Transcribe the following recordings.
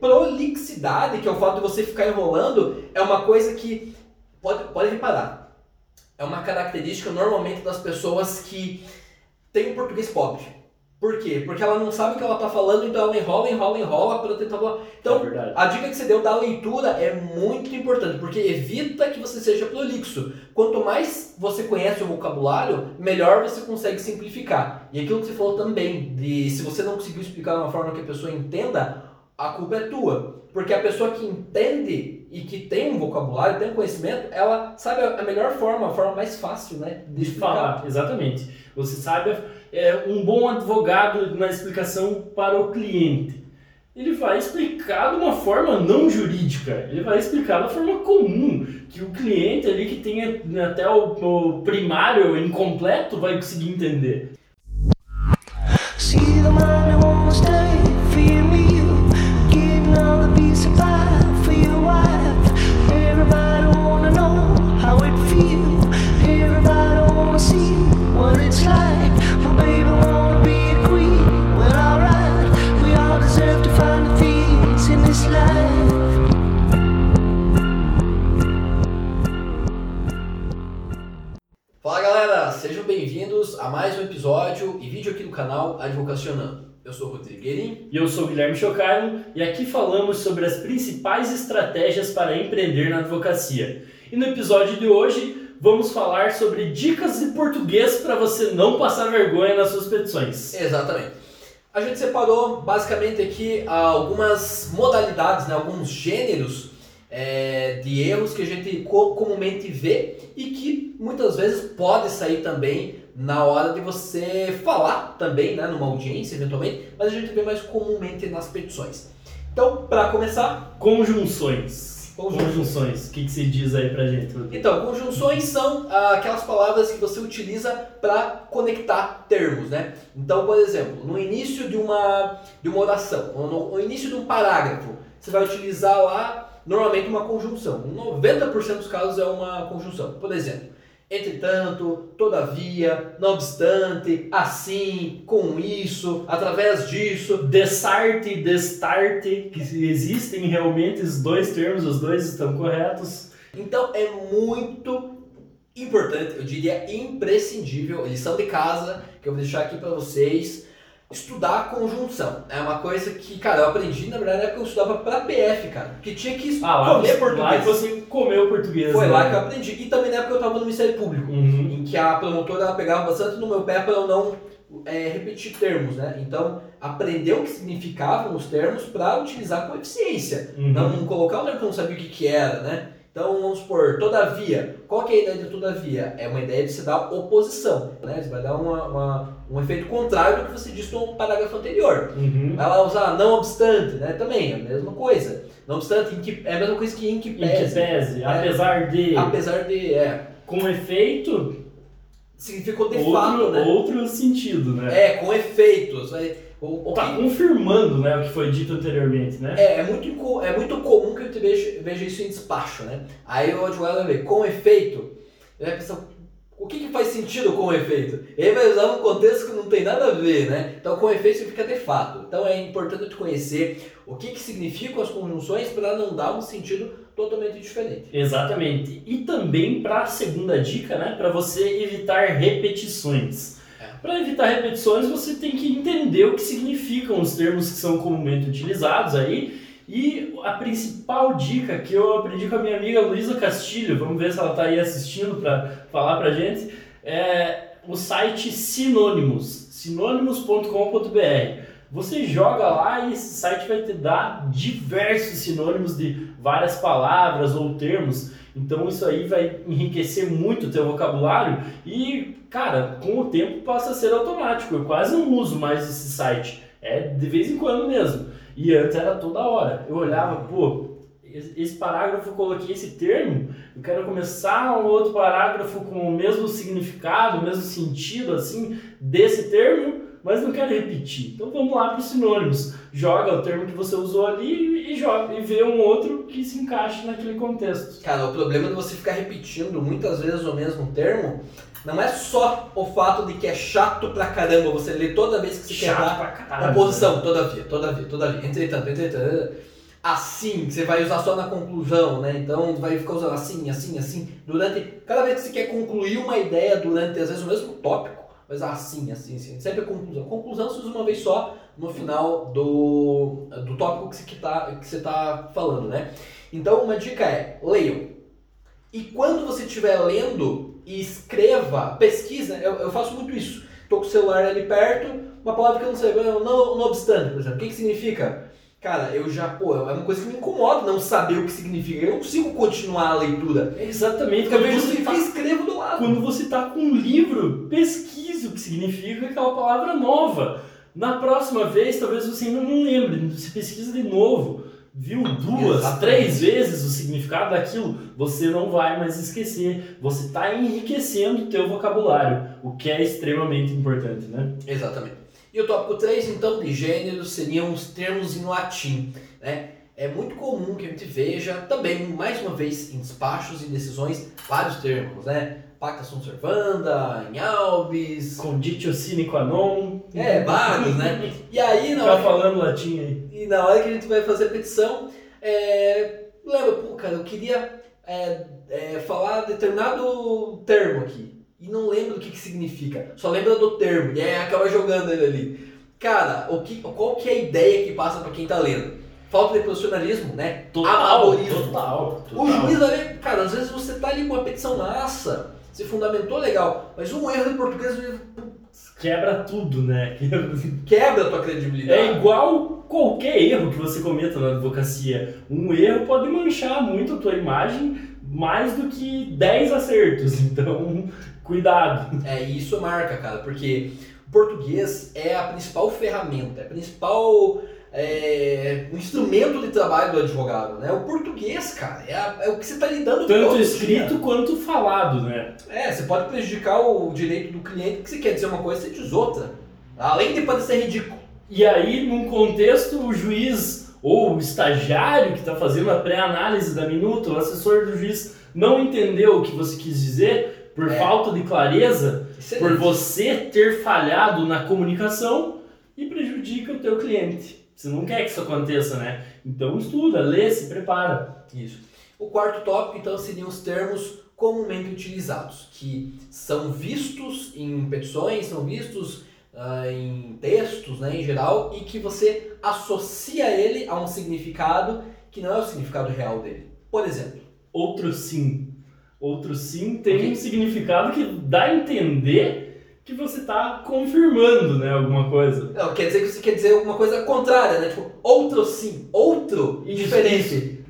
Prolixidade, que é o fato de você ficar enrolando, é uma coisa que pode, pode reparar. É uma característica normalmente das pessoas que têm um português pobre. Por quê? Porque ela não sabe o que ela está falando, então ela enrola, enrola, enrola para tentar falar. Então, É a dica que você deu da leitura é muito importante, porque evita que você seja prolixo. Quanto mais você conhece o vocabulário, melhor você consegue simplificar. E aquilo que você falou também, de se você não conseguiu explicar de uma forma que a pessoa entenda, a culpa é tua. Porque a pessoa que entende e que tem um vocabulário, tem um conhecimento, ela sabe a melhor forma, a forma mais fácil, né? De falar, exatamente. Você sabe, é um bom advogado na explicação para o cliente. Ele vai explicar de uma forma não jurídica, ele vai explicar da forma comum, que o cliente ali que tem até o, o primário incompleto vai conseguir entender. See the canal Advocacionando. Eu sou o Rodrigo Guerin. E eu sou o Guilherme Chocailo e aqui falamos sobre as principais estratégias para empreender na advocacia. E no episódio de hoje vamos falar sobre dicas de português para você não passar vergonha nas suas petições. Exatamente. A gente separou basicamente aqui algumas modalidades, né, alguns gêneros é, de erros que a gente comumente vê e que muitas vezes pode sair também na hora de você falar também, né, numa audiência eventualmente, mas a gente vê mais comumente nas petições. Então, para começar, conjunções. Conjunções. O que, que você diz aí pra gente? Então, conjunções são ah, aquelas palavras que você utiliza para conectar termos, né? Então, por exemplo, no início de uma, de uma oração, no, no início de um parágrafo, você vai utilizar lá normalmente uma conjunção. 90% dos casos é uma conjunção. Por exemplo, entretanto, todavia, não obstante, assim, com isso, através disso. Desarte e destarte, que existem realmente os dois termos, os dois estão corretos. Então é muito importante, eu diria imprescindível, lição de casa que eu vou deixar aqui para vocês estudar a conjunção. É uma coisa que, cara, eu aprendi, na verdade, é que eu estudava pra PF, cara. Que tinha que ah, lá, comer português. Lá que você comeu português. Foi né? lá que eu aprendi. E também na época eu tava no Ministério Público, uhum. em que a promotora ela pegava bastante no meu pé para eu não é, repetir termos, né? Então, aprender o que significavam os termos para utilizar com eficiência. Uhum. Não colocar um termo que eu não sabia o que, que era, né? Então, vamos supor, todavia. Qual que é a ideia de todavia? É uma ideia de se dar oposição, né? Você vai dar uma, uma, um efeito contrário do que você disse no parágrafo anterior. Uhum. Ela usar não obstante, né? Também é a mesma coisa. Não obstante, que, é a mesma coisa que em que pese. Em que pese, né? apesar de... Apesar de, é. Com efeito... Significou de outro, fato, né? Outro sentido, né? É, com efeitos. Vai, o, o tá que... confirmando né, o que foi dito anteriormente, né? É, é muito, é muito comum que eu veja, veja isso em despacho, né? Aí o vai ver, com efeito, ele vai pensar, o que, que faz sentido com efeito? Ele vai usar um contexto que não tem nada a ver, né? Então, com efeito significa de fato. Então, é importante conhecer o que, que significam as conjunções para não dar um sentido totalmente diferente. Exatamente. E também para a segunda dica, né? Para você evitar repetições. Para evitar repetições, você tem que entender o que significam os termos que são comumente utilizados aí. E a principal dica que eu aprendi com a minha amiga Luísa Castilho, vamos ver se ela está aí assistindo para falar para gente, é o site Sinônimos, sinônimos.com.br. Você joga lá e esse site vai te dar diversos sinônimos de várias palavras ou termos. Então isso aí vai enriquecer muito o teu vocabulário e, cara, com o tempo passa a ser automático. Eu quase não uso mais esse site. É de vez em quando mesmo. E antes era toda hora. Eu olhava, pô, esse parágrafo eu coloquei esse termo, eu quero começar um outro parágrafo com o mesmo significado, o mesmo sentido, assim, desse termo, mas não quero repetir. Então vamos lá para os sinônimos. Joga o termo que você usou ali e joga e vê um outro que se encaixe naquele contexto. Cara, o problema de você ficar repetindo muitas vezes o mesmo termo não é só o fato de que é chato pra caramba você ler toda vez que você chato quer dar pra caramba, a posição, todavia, todavia, todavia, entretanto, entretanto. assim, você vai usar só na conclusão, né? Então vai ficar usando assim, assim, assim, durante. Cada vez que você quer concluir uma ideia durante, às vezes, o mesmo tópico, mas assim, assim, assim. Sempre a conclusão. Conclusão se usa uma vez só no final do, do tópico que você está que você tá falando, né? Então uma dica é, leiam. E quando você estiver lendo, escreva, pesquisa, eu, eu faço muito isso. Estou com o celular ali perto, uma palavra que eu não sei, não, não obstante, por exemplo. O que, que significa? Cara, eu já, pô, é uma coisa que me incomoda não saber o que significa. Eu não consigo continuar a leitura. Exatamente. Eu vejo você tá, escrevo do lado. Quando você está com um livro, pesquise o que significa aquela palavra nova. Na próxima vez, talvez você ainda não lembre, você pesquisa de novo. Viu duas, Exatamente. três vezes o significado daquilo, você não vai mais esquecer. Você está enriquecendo o teu vocabulário, o que é extremamente importante, né? Exatamente. E o tópico 3, então, de gênero, seriam os termos em latim. Né? É muito comum que a gente veja também, mais uma vez, em despachos e decisões, vários termos, né? Pacta sunt servanda, em albis... Conditio sine qua non... É, vários, né? E aí... Na hora falando latim aí. E na hora que a gente vai fazer a petição, é... lembra, pô, cara, eu queria é, é, falar determinado termo aqui e não lembra o que, que significa, só lembra do termo e aí acaba jogando ele ali. Cara, o que, qual que é a ideia que passa para quem tá lendo? Falta de profissionalismo, né? Total, Amadorismo. Total, total. O juiz ali, cara, às vezes você tá ali com uma petição massa, se fundamentou legal, mas um erro de português quebra tudo, né? Quebra a tua credibilidade. É igual qualquer erro que você cometa na advocacia. Um erro pode manchar muito a tua imagem mais do que 10 acertos. Então, cuidado. É, isso marca, cara, porque o português é a principal ferramenta, é a principal é, o instrumento de trabalho do advogado, né? O português, cara, é, a, é o que você está lidando Tanto escrito dia. quanto falado, né? É, você pode prejudicar o direito do cliente que você quer dizer uma coisa, você diz outra. Além de parecer ridículo. E aí, num contexto, o juiz ou o estagiário que está fazendo a pré-análise da minuta, o assessor do juiz não entendeu o que você quis dizer, por é. falta de clareza, Excelente. por você ter falhado na comunicação e prejudica o teu cliente. Você não quer que isso aconteça, né? Então estuda, lê, se prepara. Isso. O quarto tópico, então, seriam os termos comumente utilizados, que são vistos em petições, são vistos uh, em textos, né, em geral, e que você associa ele a um significado que não é o significado real dele. Por exemplo, outro sim. Outro sim tem okay. um significado que dá a entender que você está confirmando, né, alguma coisa. Não, quer dizer que você quer dizer alguma coisa contrária, né? Tipo, outro sim, outro isso, diferente.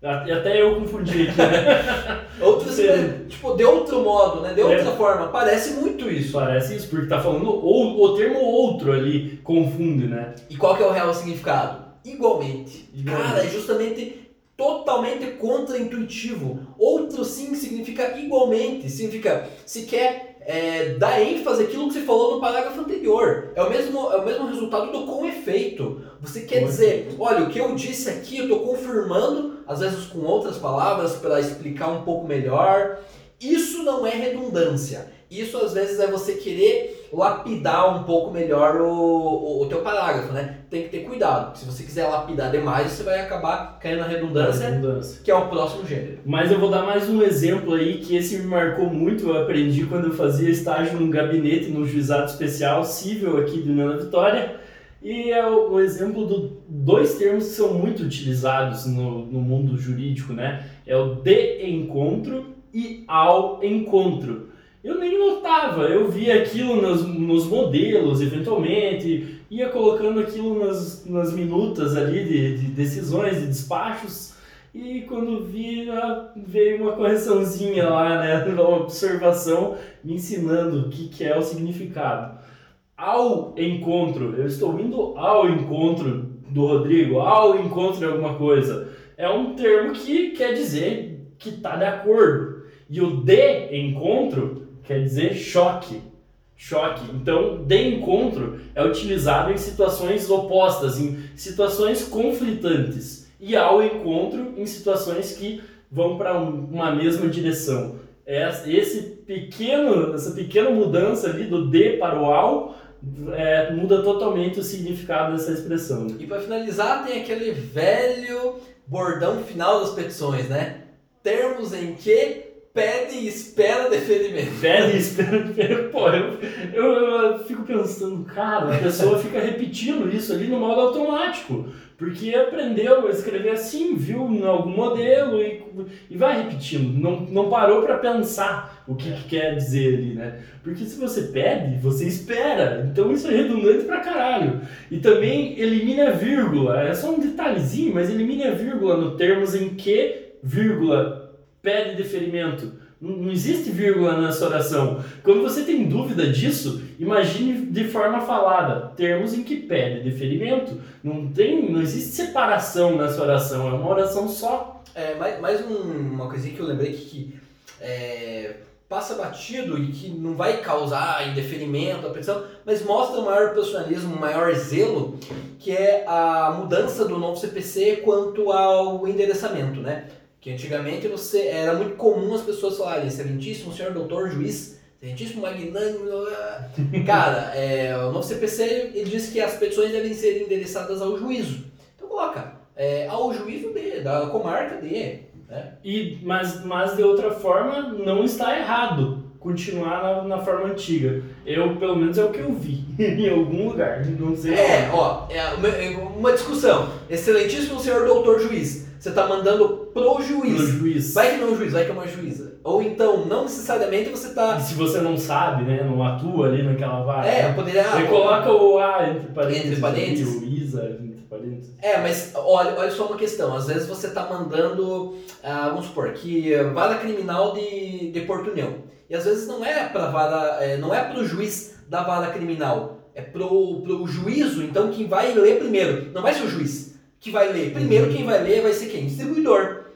E até eu confundi aqui, né? outro sim, tipo, de outro modo, né? De outra é. forma. Parece muito isso. Parece isso, porque tá falando ou, o termo outro ali confunde, né? E qual que é o real significado? Igualmente. Igualmente. Cara, é justamente totalmente contra-intuitivo. Outro sim significa igualmente, significa se quer é, dar ênfase àquilo que você falou no parágrafo anterior. É o mesmo, é o mesmo resultado do com efeito. Você quer dizer, olha, o que eu disse aqui eu estou confirmando, às vezes com outras palavras para explicar um pouco melhor. Isso não é redundância. Isso às vezes é você querer lapidar um pouco melhor o, o, o, teu parágrafo, né? Tem que ter cuidado. Se você quiser lapidar demais, você vai acabar caindo na redundância, redundância, que é o próximo gênero. Mas eu vou dar mais um exemplo aí que esse me marcou muito. Eu aprendi quando eu fazia estágio num gabinete no juizado especial civil aqui de Nana Vitória. E é o, o exemplo de dois termos que são muito utilizados no, no mundo jurídico, né? É o de encontro e ao encontro eu nem notava, eu via aquilo nos, nos modelos, eventualmente, ia colocando aquilo nas, nas minutas ali de, de decisões, de despachos, e quando vi, veio uma correçãozinha lá, né, uma observação me ensinando o que, que é o significado. Ao encontro, eu estou indo ao encontro do Rodrigo, ao encontro de alguma coisa. É um termo que quer dizer que está de acordo. E o de encontro quer dizer choque. Choque. Então, de encontro é utilizado em situações opostas, em situações conflitantes. E ao encontro em situações que vão para uma mesma direção. É esse pequeno, essa pequena mudança ali do de para o ao é, muda totalmente o significado dessa expressão. E para finalizar, tem aquele velho bordão final das petições, né? Termos em que pede e espera deferimento. Pede e espera deferimento. Pô, eu, eu, eu fico pensando, cara, a pessoa fica repetindo isso ali no modo automático. Porque aprendeu a escrever assim, viu em algum modelo e, e vai repetindo. Não, não parou para pensar o que, que, quer dizer ali, né? Porque se você pede, você espera. Então isso é redundante pra caralho. E também elimina a vírgula. É só um detalhezinho, mas elimina a vírgula no termos em que, vírgula, pede deferimento. Não existe vírgula nessa oração. Quando você tem dúvida disso, imagine de forma falada, termos em que pede deferimento. Não tem, não existe separação nessa oração, é uma oração só. É, mais, mais um, uma coisinha que eu lembrei que, que é, passa batido e que não vai causar indeferimento, apreensão, mas mostra um maior personalismo, um maior zelo, que é a mudança do novo CPC quanto ao endereçamento, né? Que antigamente você era muito comum as pessoas falarem excelentíssimo senhor doutor juiz, excelentíssimo magnânimo. Cara, é, o novo CPC ele diz que as petições devem ser endereçadas ao juízo. Então coloca é, ao juízo de, da comarca de. Né? E, mas, mas de outra forma não está errado continuar na, na, forma antiga. Eu, pelo menos, é o que eu vi em algum lugar. Não sei. É, ó, é uma, é uma discussão. Excelentíssimo senhor doutor juiz. Você está mandando pro juiz. Pro juiz. Vai que não é um juiz, vai que é uma juíza. Ou então, não necessariamente você está. E se você não sabe, né? Não atua ali naquela vaga. É, poderia. Você coloca o A entre parênteses. Entre parênteses. O ISA entre parênteses. É, mas olha, olha só uma questão. Às vezes você está mandando, ah, vamos supor, que vara criminal de, de Porto União. E às vezes não é para vara, é, não é pro juiz da vara criminal. É pro, pro juízo, então quem vai ler primeiro. Não vai ser o juiz que vai ler. Primeiro uhum. quem vai ler vai ser quem? Distribuidor.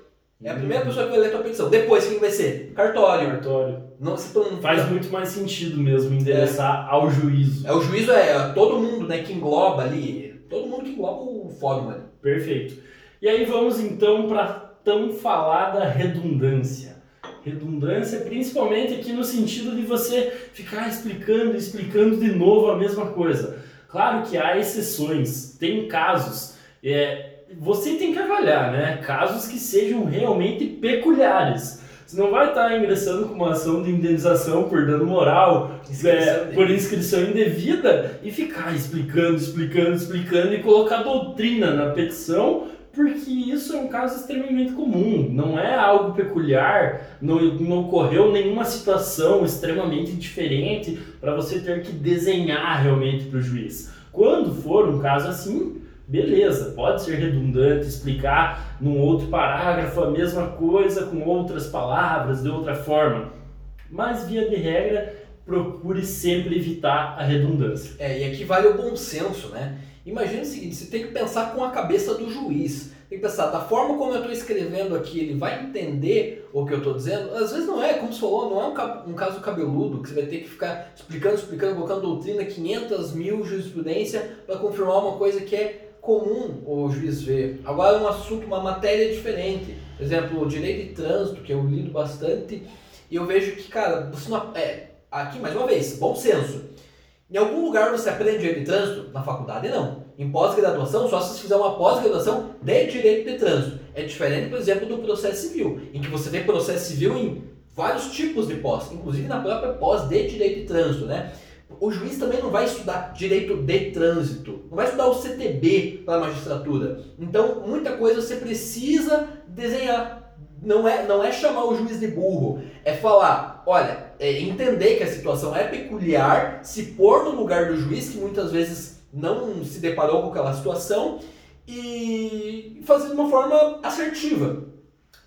É a primeira pessoa que vai ler a tua petição. Depois quem vai ser? Cartório. Cartório. Não, não... Faz muito mais sentido mesmo endereçar é. ao juízo. É, o juízo é todo mundo né, que engloba ali. Todo mundo que engloba o fórum ali. Perfeito. E aí vamos então para tão falada redundância. Redundância principalmente aqui no sentido de você ficar explicando, explicando de novo a mesma coisa. Claro que há exceções, tem casos é, você tem que avaliar, né? Casos que sejam realmente peculiares. Você não vai estar ingressando com uma ação de indenização por dano moral, é, por inscrição indevida e ficar explicando, explicando, explicando e colocar doutrina na petição, porque isso é um caso extremamente comum, não é algo peculiar, não, não ocorreu nenhuma situação extremamente diferente para você ter que desenhar realmente para o juiz. Quando for um caso assim, Beleza, pode ser redundante, explicar num outro parágrafo a mesma coisa com outras palavras, de outra forma. Mas, via de regra, procure sempre evitar a redundância. É, e aqui vale o bom senso, né? Imagina o seguinte, você tem que pensar com a cabeça do juiz. Tem que pensar, da forma como eu estou escrevendo aqui, ele vai entender o que eu estou dizendo? Às vezes não é, como você falou, não é um, um, caso cabeludo, que você vai ter que ficar explicando, explicando, colocando doutrina, 500 mil jurisprudência para confirmar uma coisa que é comum o juiz ver. Agora é um assunto, uma matéria diferente. Por exemplo, o direito de trânsito, que eu lido bastante, e eu vejo que, cara, você não, é, aqui mais uma vez, bom senso. Em algum lugar você aprende direito de trânsito? Na faculdade não. Em pós-graduação, só se fizer uma pós-graduação de direito de trânsito. É diferente, por exemplo, do processo civil, em que você vê processo civil em vários tipos de pós, inclusive na própria pós de direito de trânsito, né? o juiz também não vai estudar direito de trânsito, não vai estudar o CTB para a magistratura. Então, muita coisa você precisa desenhar. Não é, não é chamar o juiz de burro, é falar, olha, é entender que a situação é peculiar, se pôr no lugar do juiz, que muitas vezes não se deparou com aquela situação, e fazer de uma forma assertiva.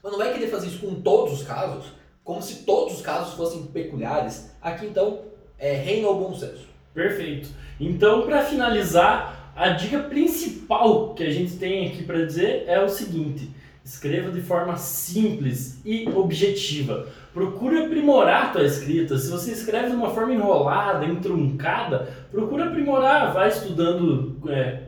Mas não vai querer fazer isso com todos os casos, como se todos os casos fossem peculiares. Aqui então é, reina o bom senso. Perfeito. Então, para finalizar, a dica principal que a gente tem aqui para dizer é o seguinte: escreva de forma simples e objetiva. Procure aprimorar a tua escrita. Se você escreve de uma forma enrolada, entroncada, procure aprimorar. Vai estudando é,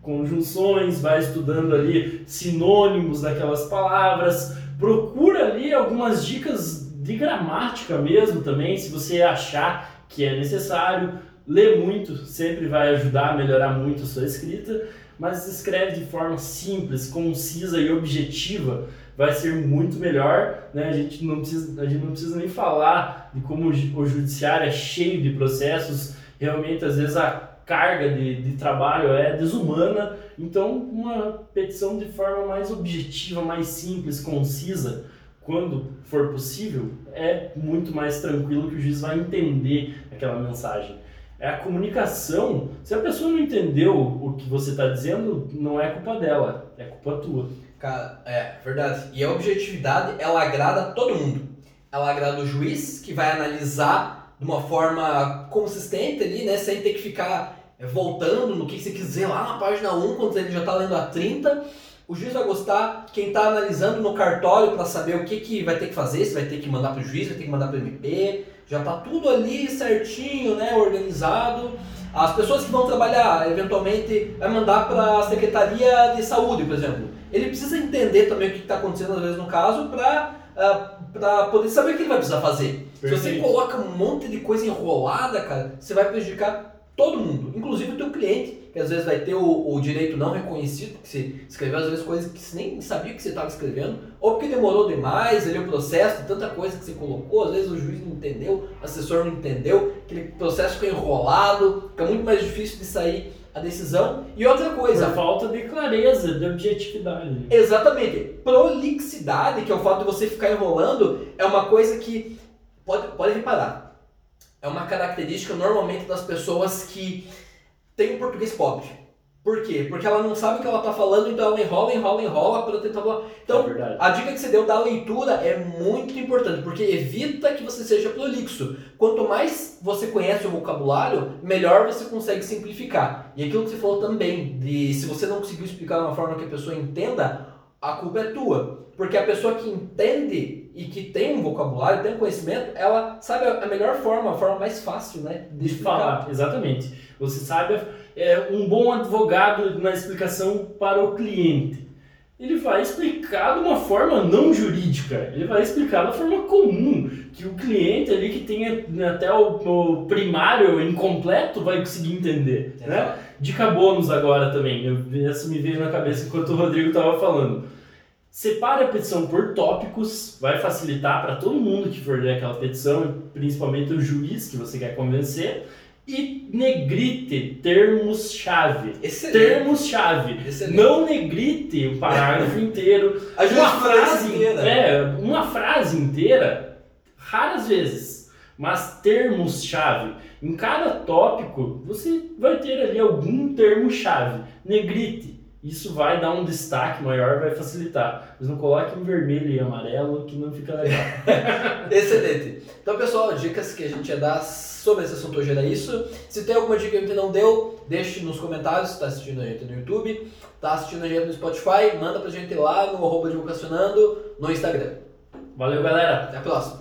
conjunções, vai estudando ali sinônimos daquelas palavras. Procura ali algumas dicas de gramática mesmo também, se você achar que é necessário. Ler muito sempre vai ajudar a melhorar muito a sua escrita, mas escreve de forma simples, concisa e objetiva, vai ser muito melhor. Né? A, gente não precisa, a gente não precisa nem falar de como o judiciário é cheio de processos, realmente às vezes a carga de, de trabalho é desumana, então uma petição de forma mais objetiva, mais simples, concisa, quando for possível, é muito mais tranquilo que o juiz vai entender aquela mensagem. É a comunicação. Se a pessoa não entendeu o que você está dizendo, não é culpa dela, é culpa tua. Cara, é verdade. E a objetividade, ela agrada todo mundo. Ela agrada o juiz, que vai analisar de uma forma consistente ali, né? Sem ter que ficar é, voltando no que você quiser lá na página 1, quando ele já está lendo a 30 o juiz vai gostar, quem está analisando no cartório para saber o que, que vai ter que fazer, se vai ter que mandar para o juiz, vai ter que mandar para o MP, já está tudo ali certinho, né, organizado. As pessoas que vão trabalhar, eventualmente, vai mandar para a Secretaria de Saúde, por exemplo. Ele precisa entender também o que está acontecendo, às vezes, no caso, para uh, ah, poder saber o que ele vai precisar fazer. Perfeito. Se você coloca um monte de coisa enrolada, cara, você vai prejudicar todo mundo, inclusive o teu cliente, que às vezes vai ter o, o direito não reconhecido, porque você escreveu às vezes coisas que você nem sabia que você estava escrevendo, ou porque demorou demais, ali o processo, tanta coisa que você colocou, às vezes o juiz não entendeu, o assessor não entendeu, aquele processo ficou enrolado, fica muito mais difícil de sair a decisão. E outra coisa. Por falta de clareza, de objetividade. Exatamente. Prolixidade, que é o fato de você ficar enrolando, é uma coisa que. Pode, pode reparar. É uma característica normalmente das pessoas que tem um português pobre. Por quê? Porque ela não sabe o que ela está falando, então ela enrola, enrola, enrola para tentar falar. Então, é a dica que você deu da leitura é muito importante, porque evita que você seja prolixo. Quanto mais você conhece o vocabulário, melhor você consegue simplificar. E aquilo que você falou também, de se você não conseguiu explicar de uma forma que a pessoa entenda, a culpa é tua. Porque a pessoa que entende e que tem um vocabulário, tem um conhecimento, ela sabe a melhor forma, a forma mais fácil, né? De, de falar, exatamente. Você sabe, é, um bom advogado na explicação para o cliente. Ele vai explicar de uma forma não jurídica, ele vai explicar da forma comum, que o cliente ali que tem até o, o primário incompleto vai conseguir entender. Né? Dica bônus agora também, eu, essa me veio na cabeça enquanto o Rodrigo estava falando Separe a petição por tópicos, vai facilitar para todo mundo que for ler aquela petição, principalmente o juiz que você quer convencer. E negrite termos-chave. Termos-chave. Não negrite o parágrafo inteiro. A uma frase inteira. É, uma frase inteira, raras vezes. Mas termos-chave. Em cada tópico, você vai ter ali algum termo-chave. Negrite isso vai dar um destaque maior, vai facilitar. Mas não coloque em vermelho e amarelo que não fica legal. Excelente. Então, pessoal, dicas que a gente ia dar sobre esse assunto hoje era isso. Se tem alguma dica que não deu, deixe nos comentários. Está assistindo a gente no YouTube, está assistindo a gente no Spotify, manda pra gente lá no arroba divulgacionando no Instagram. Valeu, galera. Até a próxima.